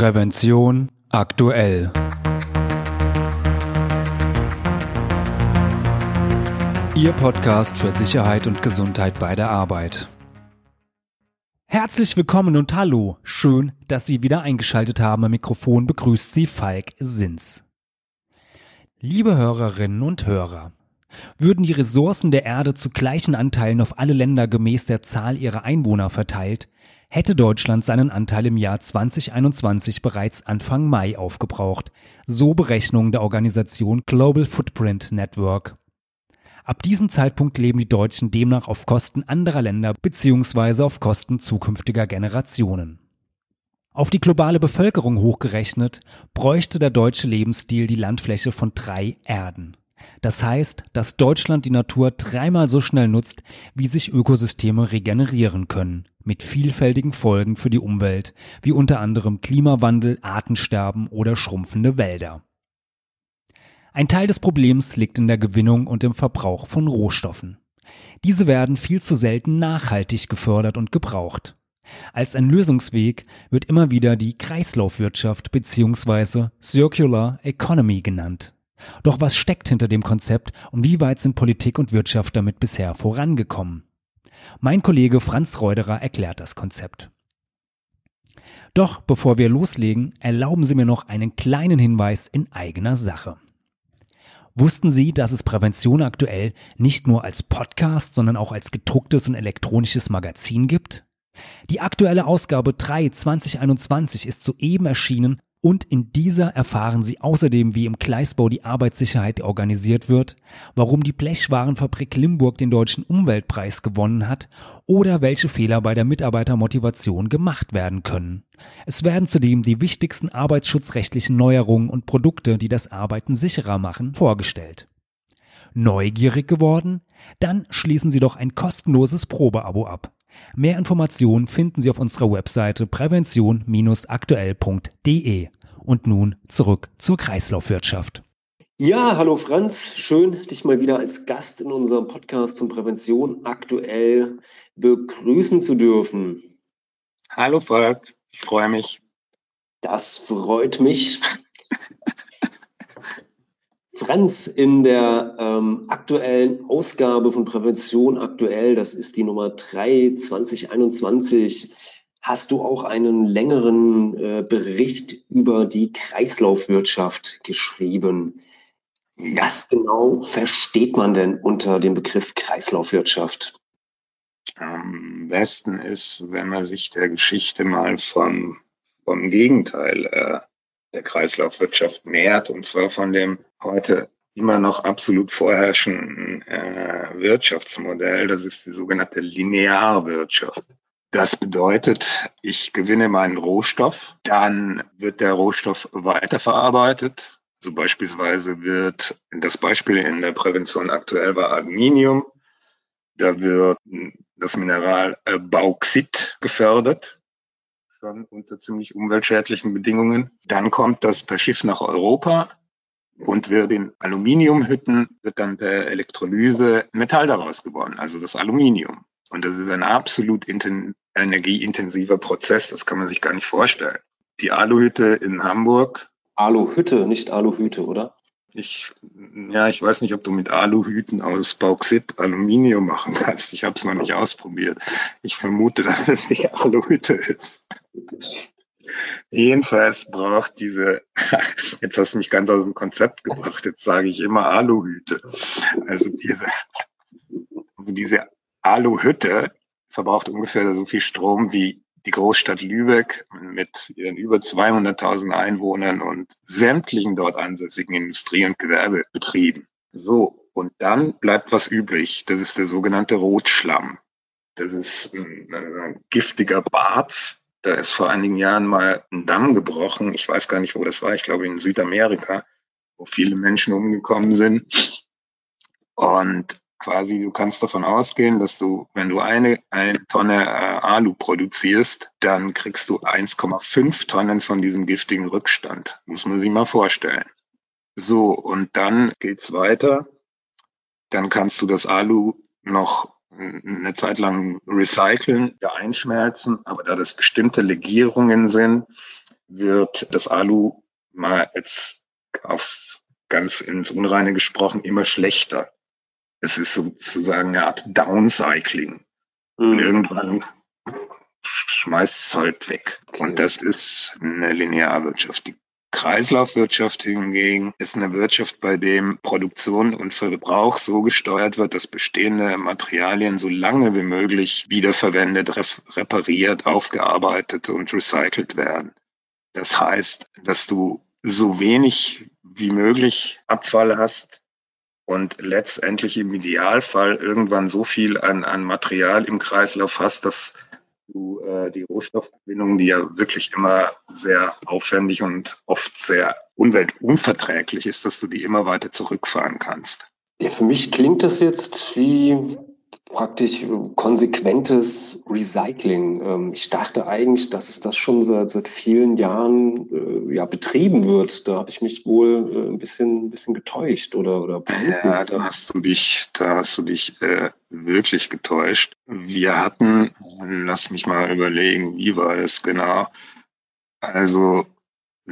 Prävention aktuell. Ihr Podcast für Sicherheit und Gesundheit bei der Arbeit. Herzlich willkommen und hallo. Schön, dass Sie wieder eingeschaltet haben. Am Mikrofon begrüßt Sie Falk Sins. Liebe Hörerinnen und Hörer, würden die Ressourcen der Erde zu gleichen Anteilen auf alle Länder gemäß der Zahl ihrer Einwohner verteilt, hätte Deutschland seinen Anteil im Jahr 2021 bereits Anfang Mai aufgebraucht, so Berechnungen der Organisation Global Footprint Network. Ab diesem Zeitpunkt leben die Deutschen demnach auf Kosten anderer Länder bzw. auf Kosten zukünftiger Generationen. Auf die globale Bevölkerung hochgerechnet bräuchte der deutsche Lebensstil die Landfläche von drei Erden. Das heißt, dass Deutschland die Natur dreimal so schnell nutzt, wie sich Ökosysteme regenerieren können, mit vielfältigen Folgen für die Umwelt, wie unter anderem Klimawandel, Artensterben oder schrumpfende Wälder. Ein Teil des Problems liegt in der Gewinnung und im Verbrauch von Rohstoffen. Diese werden viel zu selten nachhaltig gefördert und gebraucht. Als ein Lösungsweg wird immer wieder die Kreislaufwirtschaft bzw. Circular Economy genannt. Doch was steckt hinter dem Konzept und wie weit sind Politik und Wirtschaft damit bisher vorangekommen? Mein Kollege Franz Reuderer erklärt das Konzept. Doch bevor wir loslegen, erlauben Sie mir noch einen kleinen Hinweis in eigener Sache. Wussten Sie, dass es Prävention aktuell nicht nur als Podcast, sondern auch als gedrucktes und elektronisches Magazin gibt? Die aktuelle Ausgabe 3 2021 ist soeben erschienen und in dieser erfahren Sie außerdem, wie im Gleisbau die Arbeitssicherheit organisiert wird, warum die Blechwarenfabrik Limburg den deutschen Umweltpreis gewonnen hat oder welche Fehler bei der Mitarbeitermotivation gemacht werden können. Es werden zudem die wichtigsten arbeitsschutzrechtlichen Neuerungen und Produkte, die das Arbeiten sicherer machen, vorgestellt. Neugierig geworden? Dann schließen Sie doch ein kostenloses Probeabo ab. Mehr Informationen finden Sie auf unserer Webseite prävention-aktuell.de. Und nun zurück zur Kreislaufwirtschaft. Ja, hallo Franz, schön, dich mal wieder als Gast in unserem Podcast zum Prävention aktuell begrüßen zu dürfen. Hallo Falk, ich freue mich. Das freut mich. Franz, in der ähm, aktuellen Ausgabe von Prävention aktuell, das ist die Nummer 3 2021, hast du auch einen längeren äh, Bericht über die Kreislaufwirtschaft geschrieben. Was genau versteht man denn unter dem Begriff Kreislaufwirtschaft? Am besten ist, wenn man sich der Geschichte mal vom, vom Gegenteil äh, der Kreislaufwirtschaft nähert, und zwar von dem heute immer noch absolut vorherrschenden äh, Wirtschaftsmodell. Das ist die sogenannte Linearwirtschaft. Das bedeutet, ich gewinne meinen Rohstoff, dann wird der Rohstoff weiterverarbeitet. So beispielsweise wird das Beispiel in der Prävention aktuell war Aluminium. Da wird das Mineral äh, Bauxit gefördert schon unter ziemlich umweltschädlichen Bedingungen. Dann kommt das per Schiff nach Europa und wird in Aluminiumhütten, wird dann per Elektrolyse Metall daraus gewonnen, also das Aluminium. Und das ist ein absolut energieintensiver Prozess, das kann man sich gar nicht vorstellen. Die Aluhütte in Hamburg. Aluhütte, nicht Aluhüte, oder? Ich, ja, ich weiß nicht, ob du mit Aluhüten aus Bauxit Aluminium machen kannst. Ich habe es noch nicht ausprobiert. Ich vermute, dass das die Aluhütte ist. Jedenfalls braucht diese, jetzt hast du mich ganz aus dem Konzept gebracht, jetzt sage ich immer Aluhüte. Also diese, also diese Aluhütte verbraucht ungefähr so viel Strom wie die Großstadt Lübeck mit ihren über 200.000 Einwohnern und sämtlichen dort ansässigen Industrie- und Gewerbebetrieben. So, und dann bleibt was übrig. Das ist der sogenannte Rotschlamm. Das ist ein, ein giftiger Barz. Da ist vor einigen Jahren mal ein Damm gebrochen. Ich weiß gar nicht, wo das war. Ich glaube in Südamerika, wo viele Menschen umgekommen sind. Und quasi, du kannst davon ausgehen, dass du, wenn du eine, eine Tonne äh, Alu produzierst, dann kriegst du 1,5 Tonnen von diesem giftigen Rückstand. Muss man sich mal vorstellen. So, und dann geht's weiter. Dann kannst du das Alu noch eine Zeit lang recyceln, ja einschmelzen, aber da das bestimmte Legierungen sind, wird das Alu mal jetzt auf ganz ins Unreine gesprochen immer schlechter. Es ist sozusagen eine Art Downcycling. Mhm. Und irgendwann schmeißt es halt weg. Okay. Und das ist eine Linearwirtschaft. Die Kreislaufwirtschaft hingegen ist eine Wirtschaft, bei dem Produktion und Verbrauch so gesteuert wird, dass bestehende Materialien so lange wie möglich wiederverwendet, repariert, aufgearbeitet und recycelt werden. Das heißt, dass du so wenig wie möglich Abfall hast und letztendlich im Idealfall irgendwann so viel an, an Material im Kreislauf hast, dass du äh, die Rohstoffgewinnung, die ja wirklich immer sehr aufwendig und oft sehr umweltunverträglich ist, dass du die immer weiter zurückfahren kannst. Ja, für mich klingt das jetzt wie praktisch konsequentes Recycling. Ähm, ich dachte eigentlich, dass es das schon seit, seit vielen Jahren äh, ja, betrieben wird. Da habe ich mich wohl äh, ein bisschen, ein bisschen getäuscht oder, oder Ja, da hast du dich, da hast du dich äh, wirklich getäuscht. Wir hatten, lass mich mal überlegen, wie war es genau? Also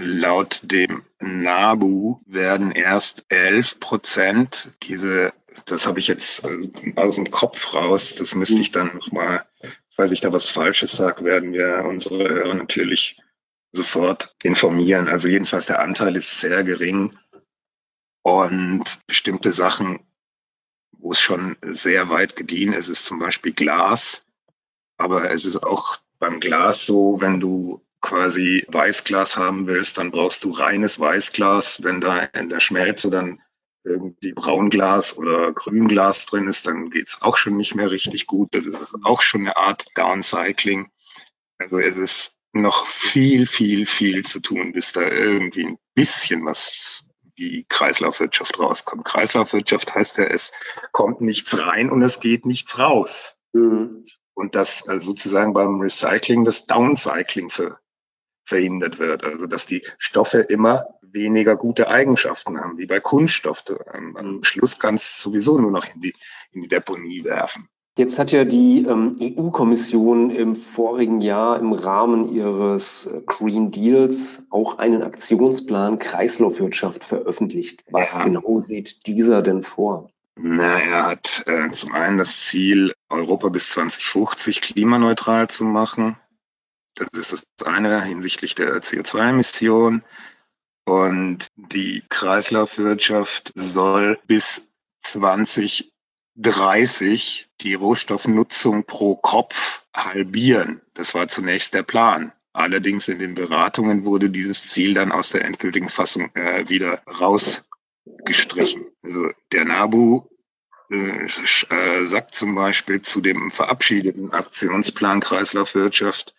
Laut dem NABU werden erst 11 Prozent diese das habe ich jetzt äh, aus dem Kopf raus. Das müsste ich dann nochmal, falls ich da was Falsches sage, werden wir unsere Hörer natürlich sofort informieren. Also jedenfalls der Anteil ist sehr gering und bestimmte Sachen, wo es schon sehr weit gediehen ist, ist zum Beispiel Glas. Aber es ist auch beim Glas so, wenn du quasi Weißglas haben willst, dann brauchst du reines Weißglas. Wenn da in der Schmelze dann irgendwie Braunglas oder Grünglas drin ist, dann geht's auch schon nicht mehr richtig gut. Das ist auch schon eine Art Downcycling. Also es ist noch viel, viel, viel zu tun, bis da irgendwie ein bisschen was wie Kreislaufwirtschaft rauskommt. Kreislaufwirtschaft heißt ja, es kommt nichts rein und es geht nichts raus. Mhm. Und das also sozusagen beim Recycling das Downcycling für, verhindert wird. Also dass die Stoffe immer weniger gute Eigenschaften haben, wie bei Kunststoff. Ähm, am Schluss kannst du sowieso nur noch in die, in die Deponie werfen. Jetzt hat ja die ähm, EU-Kommission im vorigen Jahr im Rahmen ihres äh, Green Deals auch einen Aktionsplan Kreislaufwirtschaft veröffentlicht. Was ja. genau sieht dieser denn vor? Na, er hat äh, zum einen das Ziel, Europa bis 2050 klimaneutral zu machen. Das ist das eine hinsichtlich der CO2-Emission. Und die Kreislaufwirtschaft soll bis 2030 die Rohstoffnutzung pro Kopf halbieren. Das war zunächst der Plan. Allerdings in den Beratungen wurde dieses Ziel dann aus der endgültigen Fassung äh, wieder rausgestrichen. Also der NABU äh, äh, sagt zum Beispiel zu dem verabschiedeten Aktionsplan Kreislaufwirtschaft,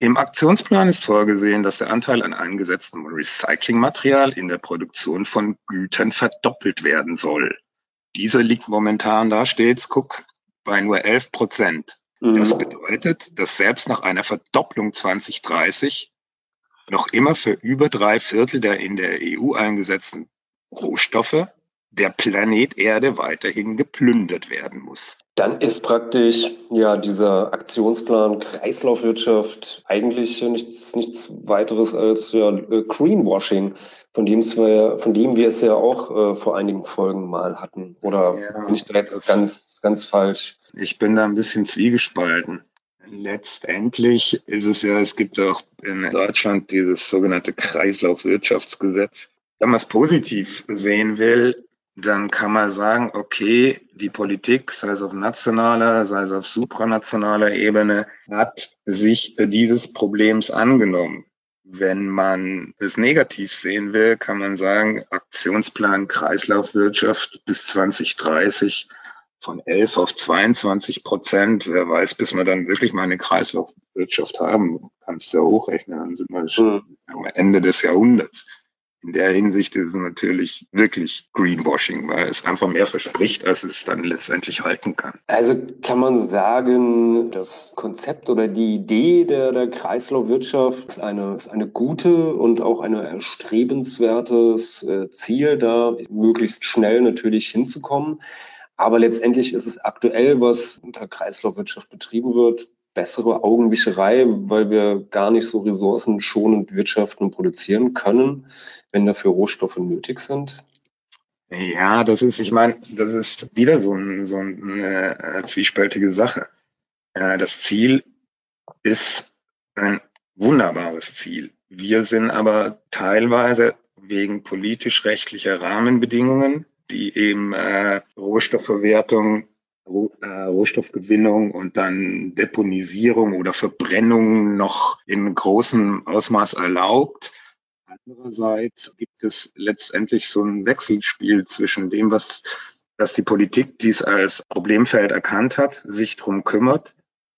im Aktionsplan ist vorgesehen, dass der Anteil an eingesetztem Recyclingmaterial in der Produktion von Gütern verdoppelt werden soll. Dieser liegt momentan, da steht's, guck, bei nur 11 Prozent. Mhm. Das bedeutet, dass selbst nach einer Verdopplung 2030 noch immer für über drei Viertel der in der EU eingesetzten Rohstoffe der Planet Erde weiterhin geplündert werden muss. Dann ist praktisch ja dieser Aktionsplan Kreislaufwirtschaft eigentlich nichts, nichts weiteres als ja, Greenwashing, von dem, es wir, von dem wir es ja auch äh, vor einigen Folgen mal hatten. Oder ja, bin ich da jetzt ganz, ganz falsch? Ich bin da ein bisschen zwiegespalten. Letztendlich ist es ja, es gibt auch in Deutschland dieses sogenannte Kreislaufwirtschaftsgesetz. Wenn man es positiv sehen will, dann kann man sagen, okay, die Politik, sei es auf nationaler, sei es auf supranationaler Ebene, hat sich dieses Problems angenommen. Wenn man es negativ sehen will, kann man sagen, Aktionsplan Kreislaufwirtschaft bis 2030 von 11 auf 22 Prozent. Wer weiß, bis wir dann wirklich mal eine Kreislaufwirtschaft haben, kannst du ja hochrechnen, dann sind wir schon mhm. am Ende des Jahrhunderts in der Hinsicht ist es natürlich wirklich Greenwashing, weil es einfach mehr verspricht, als es dann letztendlich halten kann. Also kann man sagen, das Konzept oder die Idee der, der Kreislaufwirtschaft ist eine, ist eine gute und auch ein erstrebenswertes äh, Ziel, da möglichst schnell natürlich hinzukommen. Aber letztendlich ist es aktuell, was unter Kreislaufwirtschaft betrieben wird, bessere Augenwischerei, weil wir gar nicht so ressourcenschonend wirtschaften und produzieren können, wenn dafür Rohstoffe nötig sind? Ja, das ist, ich meine, das ist wieder so, ein, so eine äh, zwiespältige Sache. Äh, das Ziel ist ein wunderbares Ziel. Wir sind aber teilweise wegen politisch-rechtlicher Rahmenbedingungen, die eben äh, Rohstoffverwertung, Roh, Rohstoffgewinnung und dann Deponisierung oder Verbrennung noch in großem Ausmaß erlaubt, Andererseits gibt es letztendlich so ein Wechselspiel zwischen dem, was dass die Politik dies als Problemfeld erkannt hat, sich drum kümmert,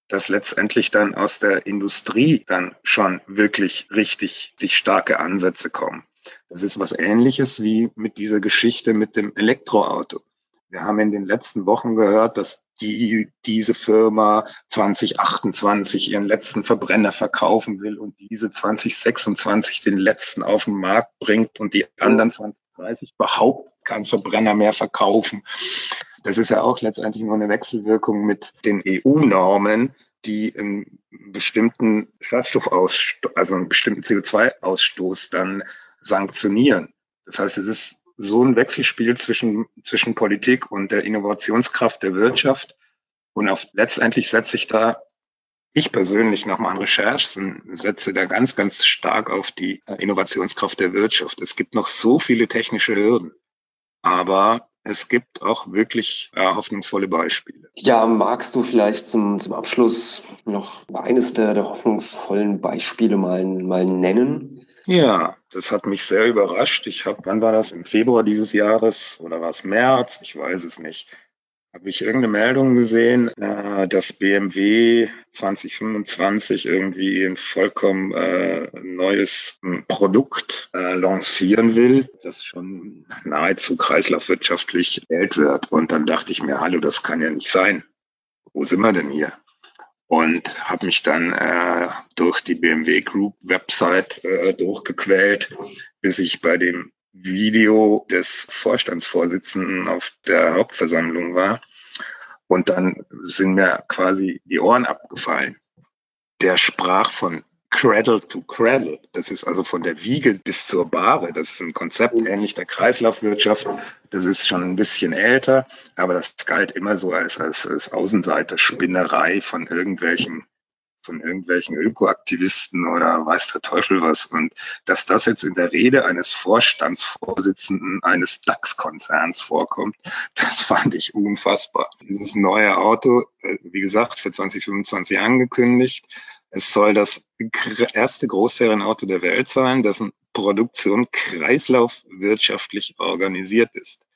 dass letztendlich dann aus der Industrie dann schon wirklich richtig die starke Ansätze kommen. Das ist was ähnliches wie mit dieser Geschichte mit dem Elektroauto. Wir haben in den letzten Wochen gehört, dass die, diese Firma 2028 ihren letzten Verbrenner verkaufen will und diese 2026 den letzten auf den Markt bringt und die anderen 2030 überhaupt keinen Verbrenner mehr verkaufen. Das ist ja auch letztendlich nur eine Wechselwirkung mit den EU-Normen, die einen bestimmten Schadstoffausstoß, also einen bestimmten CO2-Ausstoß dann sanktionieren. Das heißt, es ist so ein Wechselspiel zwischen, zwischen Politik und der Innovationskraft der Wirtschaft. Und auf, letztendlich setze ich da, ich persönlich nach meinen Recherchen setze da ganz, ganz stark auf die Innovationskraft der Wirtschaft. Es gibt noch so viele technische Hürden, aber es gibt auch wirklich äh, hoffnungsvolle Beispiele. Ja, magst du vielleicht zum, zum Abschluss noch eines der, der hoffnungsvollen Beispiele mal, mal nennen? Ja, das hat mich sehr überrascht. Ich habe, wann war das? Im Februar dieses Jahres oder war es März? Ich weiß es nicht. Habe ich irgendeine Meldung gesehen, äh, dass BMW 2025 irgendwie ein vollkommen äh, neues hm, Produkt äh, lancieren will, das schon nahezu kreislaufwirtschaftlich Geld wird. Und dann dachte ich mir, hallo, das kann ja nicht sein. Wo sind wir denn hier? Und habe mich dann äh, durch die BMW Group Website äh, durchgequält, bis ich bei dem Video des Vorstandsvorsitzenden auf der Hauptversammlung war. Und dann sind mir quasi die Ohren abgefallen. Der sprach von Cradle to Cradle. Das ist also von der Wiege bis zur Bahre. Das ist ein Konzept ähnlich der Kreislaufwirtschaft. Das ist schon ein bisschen älter, aber das galt immer so als, als, als Außenseiterspinnerei von irgendwelchen von irgendwelchen Ökoaktivisten oder weiß der Teufel was. Und dass das jetzt in der Rede eines Vorstandsvorsitzenden eines DAX-Konzerns vorkommt, das fand ich unfassbar. Dieses neue Auto, äh, wie gesagt, für 2025 angekündigt, es soll das erste Großserienauto der Welt sein, dessen Produktion kreislaufwirtschaftlich organisiert ist.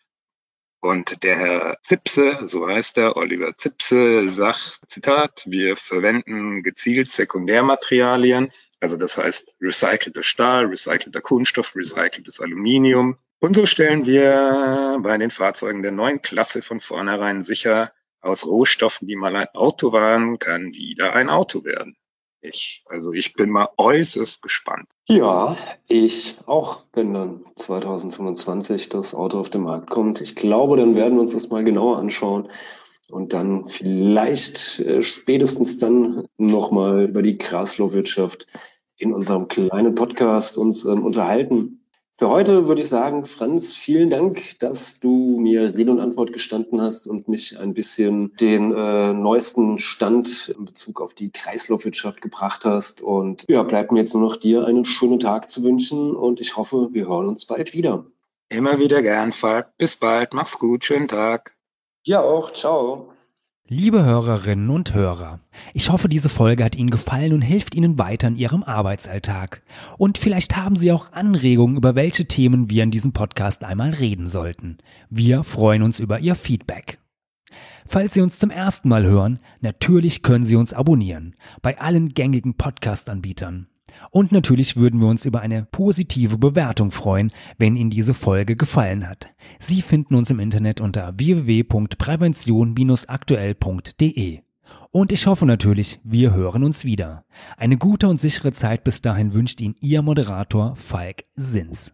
Und der Herr Zipse, so heißt er, Oliver Zipse, sagt, Zitat, wir verwenden gezielt Sekundärmaterialien, also das heißt recycelter Stahl, recycelter Kunststoff, recyceltes Aluminium. Und so stellen wir bei den Fahrzeugen der neuen Klasse von vornherein sicher, aus Rohstoffen, die mal ein Auto waren, kann wieder ein Auto werden ich. Also ich bin mal äußerst gespannt. Ja, ich auch, wenn dann 2025 das Auto auf den Markt kommt. Ich glaube, dann werden wir uns das mal genauer anschauen und dann vielleicht äh, spätestens dann nochmal über die Kreislaufwirtschaft in unserem kleinen Podcast uns ähm, unterhalten. Für heute würde ich sagen, Franz, vielen Dank, dass du mir Rede und Antwort gestanden hast und mich ein bisschen den äh, neuesten Stand in Bezug auf die Kreislaufwirtschaft gebracht hast. Und ja, bleibt mir jetzt nur noch dir einen schönen Tag zu wünschen und ich hoffe, wir hören uns bald wieder. Immer wieder gern, Falk. Bis bald. Mach's gut. Schönen Tag. Ja auch. Ciao. Liebe Hörerinnen und Hörer, ich hoffe, diese Folge hat Ihnen gefallen und hilft Ihnen weiter in Ihrem Arbeitsalltag. Und vielleicht haben Sie auch Anregungen, über welche Themen wir in diesem Podcast einmal reden sollten. Wir freuen uns über Ihr Feedback. Falls Sie uns zum ersten Mal hören, natürlich können Sie uns abonnieren bei allen gängigen Podcast-Anbietern. Und natürlich würden wir uns über eine positive Bewertung freuen, wenn Ihnen diese Folge gefallen hat. Sie finden uns im Internet unter www.prävention-aktuell.de. Und ich hoffe natürlich, wir hören uns wieder. Eine gute und sichere Zeit bis dahin wünscht Ihnen Ihr Moderator Falk Sins.